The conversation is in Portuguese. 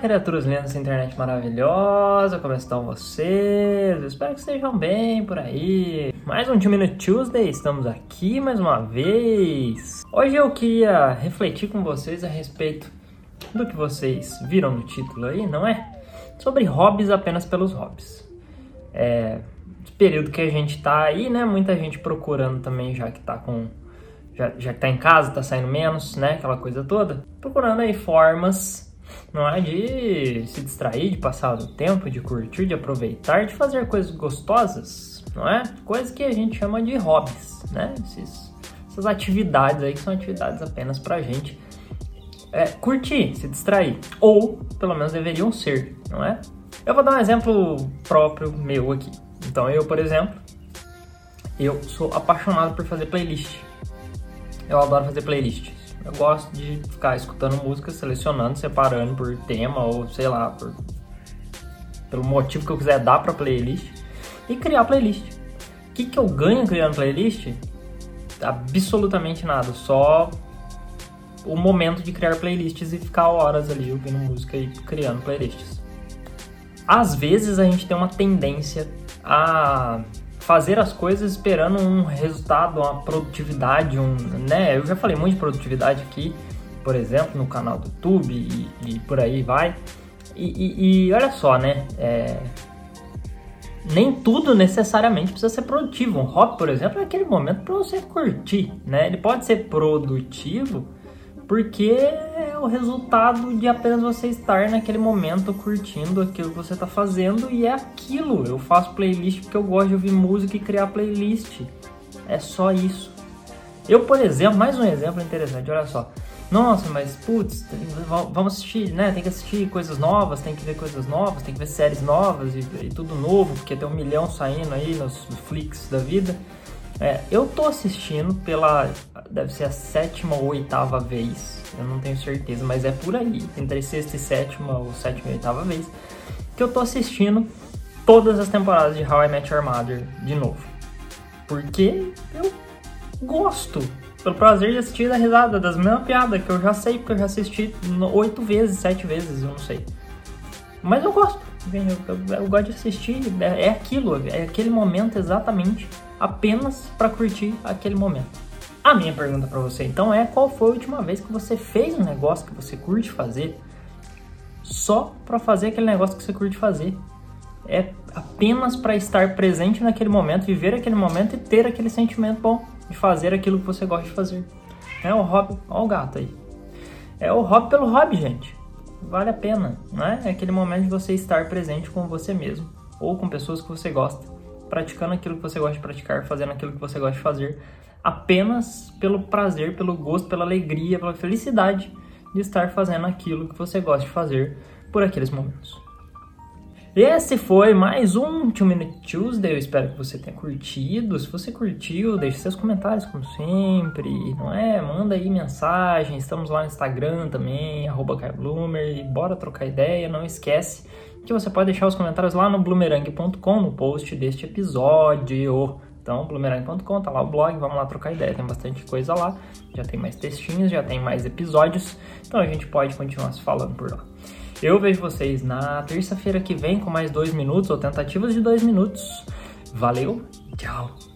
criaturas lindas dessa internet maravilhosa, como estão vocês? Eu espero que estejam bem por aí. Mais um Two Minute Tuesday, estamos aqui mais uma vez. Hoje eu queria refletir com vocês a respeito do que vocês viram no título aí, não é? Sobre hobbies apenas pelos hobbies. É, período que a gente tá aí, né? Muita gente procurando também, já que tá com já, já que tá em casa, tá saindo menos, né? Aquela coisa toda. Procurando aí formas não é de se distrair, de passar o tempo, de curtir, de aproveitar, de fazer coisas gostosas, não é? Coisas que a gente chama de hobbies, né? Essas atividades aí que são atividades apenas pra gente é, curtir, se distrair. Ou, pelo menos, deveriam ser, não é? Eu vou dar um exemplo próprio meu aqui. Então, eu, por exemplo, eu sou apaixonado por fazer playlist. Eu adoro fazer playlist. Eu gosto de ficar escutando música, selecionando, separando por tema ou sei lá, por pelo motivo que eu quiser dar para playlist e criar playlist. O que, que eu ganho criando playlist? Absolutamente nada, só o momento de criar playlists e ficar horas ali ouvindo música e criando playlists. Às vezes a gente tem uma tendência a fazer as coisas esperando um resultado, uma produtividade, um, né? Eu já falei muito de produtividade aqui, por exemplo, no canal do YouTube e, e por aí vai. E, e, e olha só, né? É, nem tudo necessariamente precisa ser produtivo. Um hobby, por exemplo, é aquele momento para você curtir, né? Ele pode ser produtivo porque é o resultado de apenas você estar naquele momento curtindo aquilo que você está fazendo e é aquilo. Eu faço playlist porque eu gosto de ouvir música e criar playlist. É só isso. Eu, por exemplo, mais um exemplo interessante, olha só. Nossa, mas putz, vamos assistir, né? Tem que assistir coisas novas, tem que ver coisas novas, tem que ver séries novas e, e tudo novo, porque tem um milhão saindo aí nos Flix da vida. É, eu tô assistindo pela. Deve ser a sétima ou oitava vez. Eu não tenho certeza, mas é por aí. Entre sexta e sétima, ou sétima e oitava vez. Que eu tô assistindo todas as temporadas de How I Met Your Mother de novo. Porque eu gosto. Pelo prazer de assistir a risada das mesmas piadas que eu já sei, porque eu já assisti oito vezes, sete vezes, eu não sei. Mas eu gosto. Eu, eu, eu gosto de assistir. É, é aquilo, é aquele momento exatamente apenas para curtir aquele momento. A minha pergunta para você então é: qual foi a última vez que você fez um negócio que você curte fazer só para fazer aquele negócio que você curte fazer? É apenas para estar presente naquele momento, viver aquele momento e ter aquele sentimento bom de fazer aquilo que você gosta de fazer. É o hobby, olha o gato aí. É o hobby pelo hobby, gente. Vale a pena, né? É aquele momento de você estar presente com você mesmo ou com pessoas que você gosta praticando aquilo que você gosta de praticar, fazendo aquilo que você gosta de fazer, apenas pelo prazer, pelo gosto, pela alegria, pela felicidade de estar fazendo aquilo que você gosta de fazer por aqueles momentos. Esse foi mais um 2 Minute Tuesday. Eu espero que você tenha curtido. Se você curtiu, deixe seus comentários, como sempre, não é? Manda aí mensagem. Estamos lá no Instagram também, arroba E bora trocar ideia. Não esquece que você pode deixar os comentários lá no bloomerang.com, no post deste episódio. Então, bloomerang.com, tá lá o blog, vamos lá trocar ideia, tem bastante coisa lá, já tem mais textinhos, já tem mais episódios, então a gente pode continuar se falando por lá. Eu vejo vocês na terça-feira que vem com mais dois minutos ou tentativas de dois minutos. Valeu, tchau!